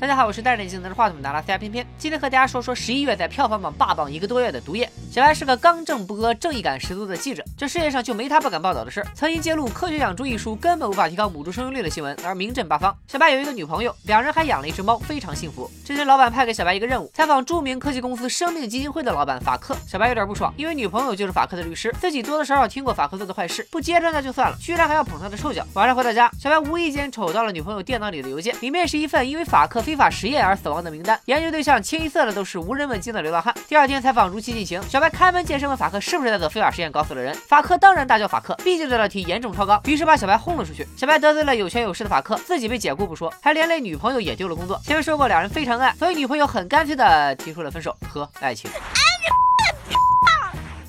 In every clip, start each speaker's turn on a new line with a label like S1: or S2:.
S1: 大家好，我是戴着眼镜拿着话筒的阿拉斯加偏偏，今天和大家说说十一月在票房榜霸榜一个多月的《毒液》。小白是个刚正不阿、正义感十足的记者，这世界上就没他不敢报道的事。曾因揭露科学养猪一书根本无法提高母猪生育率的新闻而名震八方。小白有一个女朋友，两人还养了一只猫，非常幸福。这天，老板派给小白一个任务，采访著名科技公司生命基金会的老板法克。小白有点不爽，因为女朋友就是法克的律师，自己多多少少听过法克做的坏事，不揭穿他就算了，居然还要捧他的臭脚。晚上回到家，小白无意间瞅到了女朋友电脑里的邮件，里面是一份因为法克非法实验而死。亡的名单，研究对象清一色的都是无人问津的流浪汉。第二天采访如期进行，小白开门见山问法克是不是在做非法实验搞死了人。法克当然大叫法克，毕竟这道题严重超纲，于是把小白轰了出去。小白得罪了有权有势的法克，自己被解雇不说，还连累女朋友也丢了工作。前面说过两人非常爱，所以女朋友很干脆的提出了分手和爱情。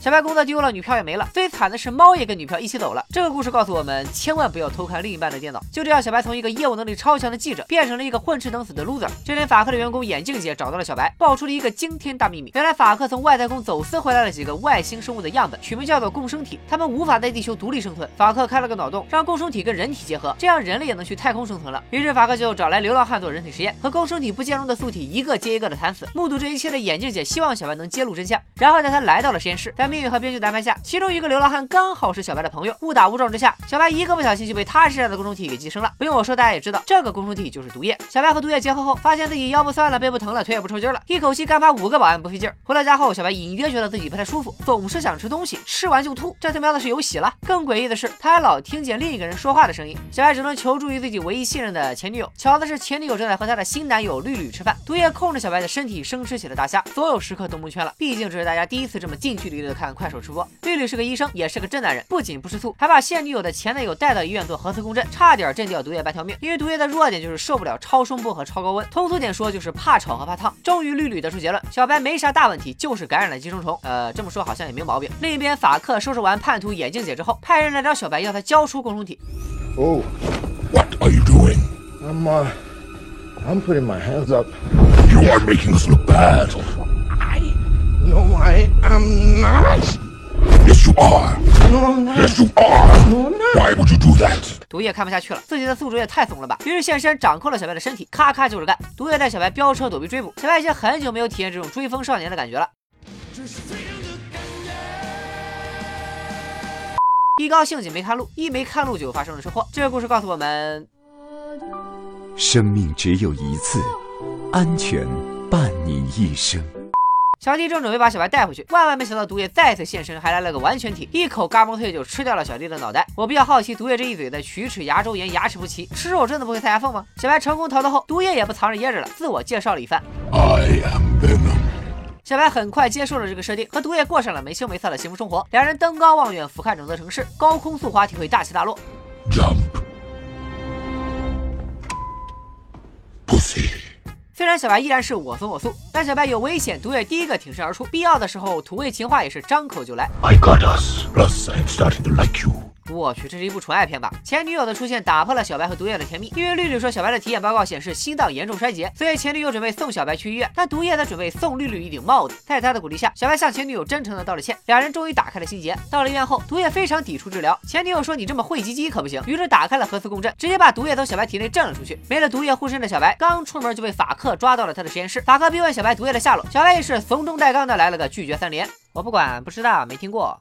S1: 小白工作丢了，女票也没了，最惨的是猫也跟女票一起走了。这个故事告诉我们，千万不要偷看另一半的电脑。就这样，小白从一个业务能力超强的记者，变成了一个混吃等死的 loser。这天，法克的员工眼镜姐找到了小白，爆出了一个惊天大秘密：原来法克从外太空走私回来了几个外星生物的样本，取名叫做共生体，他们无法在地球独立生存。法克开了个脑洞，让共生体跟人体结合，这样人类也能去太空生存了。于是法克就找来流浪汉做人体实验，和共生体不兼容的素体一个接一个的惨死。目睹这一切的眼镜姐希望小白能揭露真相，然后带他来到了实验室，在命运和编剧的安排下。其中一个流浪汉刚好是小白的朋友，误打误撞之下，小白一个不小心就被他身上的共生体给寄生了。不用我说，大家也知道，这个共生体就是毒液。小白和毒液结合后，发现自己腰不酸了，背不疼了，腿也不抽筋了，一口气干趴五个保安不费劲。回到家后，小白隐约觉得自己不太舒服，总是想吃东西，吃完就吐。这他喵的是有喜了！更诡异的是，他还老听见另一个人说话的声音。小白只能求助于自己唯一信任的前女友。巧的是，前女友正在和他的新男友绿绿吃饭。毒液控制小白的身体，生吃起了大虾，所有食客都蒙圈了。毕竟这是大家第一次这么近距离的看快手直播。绿绿是个医生。也是个真男人，不仅不吃醋，还把现女友的前男友带到医院做核磁共振，差点震掉毒液半条命。因为毒液的弱点就是受不了超声波和超高温，通俗点说就是怕吵和怕烫。终于，绿绿得出结论，小白没啥大问题，就是感染了寄生虫。呃，这么说好像也没毛病。另一边，法克收拾完叛徒眼镜姐之后，派人来找小白，要他交出共生体。
S2: Oh, what are you doing? I'm, uh, I'm putting my hands up.
S3: You are making us look bad.
S2: No, I am not.
S3: Yes, you are. Yes, you are. Why would you do that?
S1: 毒液看不下去了，自己的宿主也太怂了吧！于是现身掌控了小白的身体，咔咔就是干。毒液带小白飙车躲避追捕，小白已经很久没有体验这种追风少年的感觉了。一高兴起没看路，一没看路就发生了车祸。这个故事告诉我们：
S4: 生命只有一次，安全伴你一生。
S1: 小弟正准备把小白带回去，万万没想到毒液再次现身，还来了个完全体，一口嘎嘣脆就吃掉了小弟的脑袋。我比较好奇，毒液这一嘴的龋齿、牙周炎、牙齿不齐，吃肉真的不会塞牙缝吗？小白成功逃脱后，毒液也不藏着掖着了，自我介绍了一番。
S3: I am Venom。
S1: 小白很快接受了这个设定，和毒液过上了没羞没臊的幸福生活。两人登高望远，俯瞰整座城市，高空速滑，体会大起大落。
S3: Jump。Pussy。
S1: 虽然小白依然是我行我素，但小白有危险，毒液第一个挺身而出，必要的时候土味情话也是张口就来。
S3: I got us. Plus, I'm starting to like you.
S1: 我去，这是一部纯爱片吧？前女友的出现打破了小白和毒液的甜蜜，因为绿绿说小白的体检报告显示心脏严重衰竭，所以前女友准备送小白去医院，但毒液则准备送绿绿一顶帽子。在他的鼓励下，小白向前女友真诚的道了歉，两人终于打开了心结。到了医院后，毒液非常抵触治疗，前女友说你这么会唧唧可不行，于是打开了核磁共振，直接把毒液从小白体内震了出去。没了毒液护身的小白，刚出门就被法克抓到了他的实验室，法克逼问小白毒液的下落，小白也是怂中带刚的来了个拒绝三连，我不管，不知道，没听过。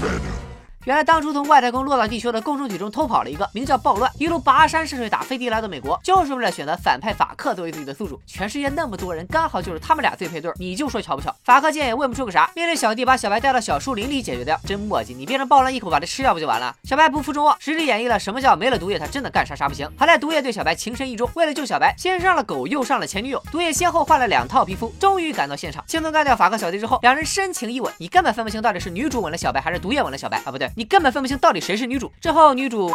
S1: Finish. 原来当初从外太空落到地球的共生体中偷跑了一个，名叫暴乱，一路跋山涉水打飞地来到美国，就是为了选择反派法克作为自己的宿主。全世界那么多人，刚好就是他们俩最配对，你就说巧不巧？法克见也问不出个啥，命令小弟把小白带到小树林里解决掉。真磨叽，你变成暴乱一口把它吃掉不就完了？小白不负众望，实力演绎了什么叫没了毒液他真的干啥啥不行。好在毒液对小白情深意重，为了救小白，先上了狗，又上了前女友。毒液先后换了两套皮肤，终于赶到现场，轻松干掉法克小弟之后，两人深情一吻，你根本分不清到底是女主吻了小白还是毒液吻了小白啊？不对，你根本分不清到。底谁是女主？之后女主，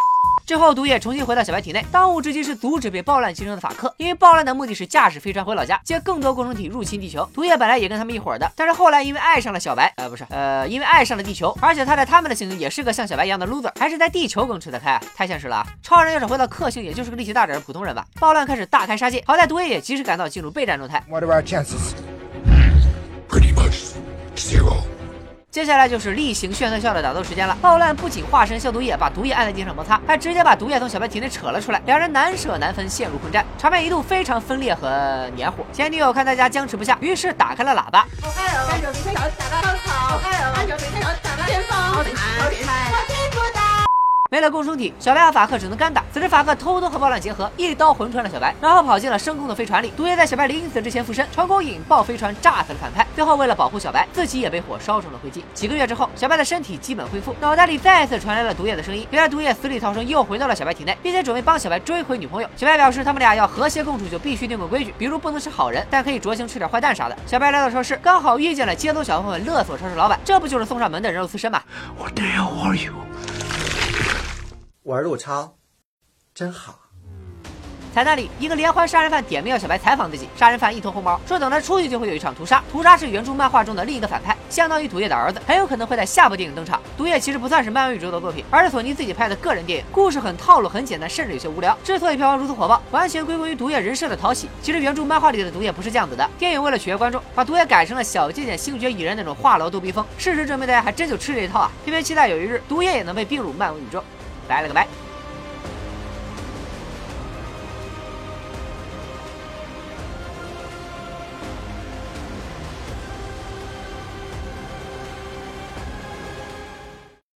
S1: 之后毒液重新回到小白体内。当务之急是阻止被暴乱击中的法克，因为暴乱的目的是驾驶飞船回老家，接更多共生体入侵地球。毒液本来也跟他们一伙的，但是后来因为爱上了小白，呃，不是，呃，因为爱上了地球，而且他在他们的星球也是个像小白一样的 loser，还是在地球更吃得开，太现实了！超人要是回到克星，也就是个力气大点的普通人吧。暴乱开始大开杀戒，好在毒液也及时赶到，进入备战状态。
S2: What are our chances?
S3: Pretty much zero.
S1: 接下来就是例行炫特效的打斗时间了。暴乱不仅化身消毒液，把毒液按在地上摩擦，还直接把毒液从小白体内扯了出来，两人难舍难分，陷入混战，场面一度非常分裂和黏糊。前女友看大家僵持不下，于是打开了喇叭。没了共生体，小白和法克只能干打。此时法克偷偷和暴乱结合，一刀魂穿了小白，然后跑进了升空的飞船里。毒液在小白临死之前附身，成功引爆飞船，炸死了反派。最后为了保护小白，自己也被火烧成了灰烬。几个月之后，小白的身体基本恢复，脑袋里再次传来了毒液的声音。原来毒液死里逃生，又回到了小白体内，并且准备帮小白追回女朋友。小白表示他们俩要和谐共处，就必须定个规矩，比如不能是好人，但可以酌情吃点坏蛋啥的。小白来到超市，刚好遇见了街头小混混勒索超市老板，这不就是送上门的人肉刺身吗
S3: ？What the hell are you?
S5: 玩路超，真好。
S1: 彩蛋里，一个连环杀人犯点名要小白采访自己。杀人犯一头红毛，说等他出去就会有一场屠杀。屠杀是原著漫画中的另一个反派，相当于毒液的儿子，很有可能会在下部电影登场。毒液其实不算是漫威宇宙的作品，而是索尼自己拍的个人电影。故事很套路，很简单，甚至有些无聊。之所以票房如此火爆，完全归功于毒液人设的讨喜。其实原著漫画里的毒液不是这样子的，电影为了取悦观众，把毒液改成了小贱贱、星爵蚁人那种话痨逗逼风。事实证明，大家还真就吃这一套啊！偏偏期待有一日，毒液也能被并入漫威宇宙。拜了个拜。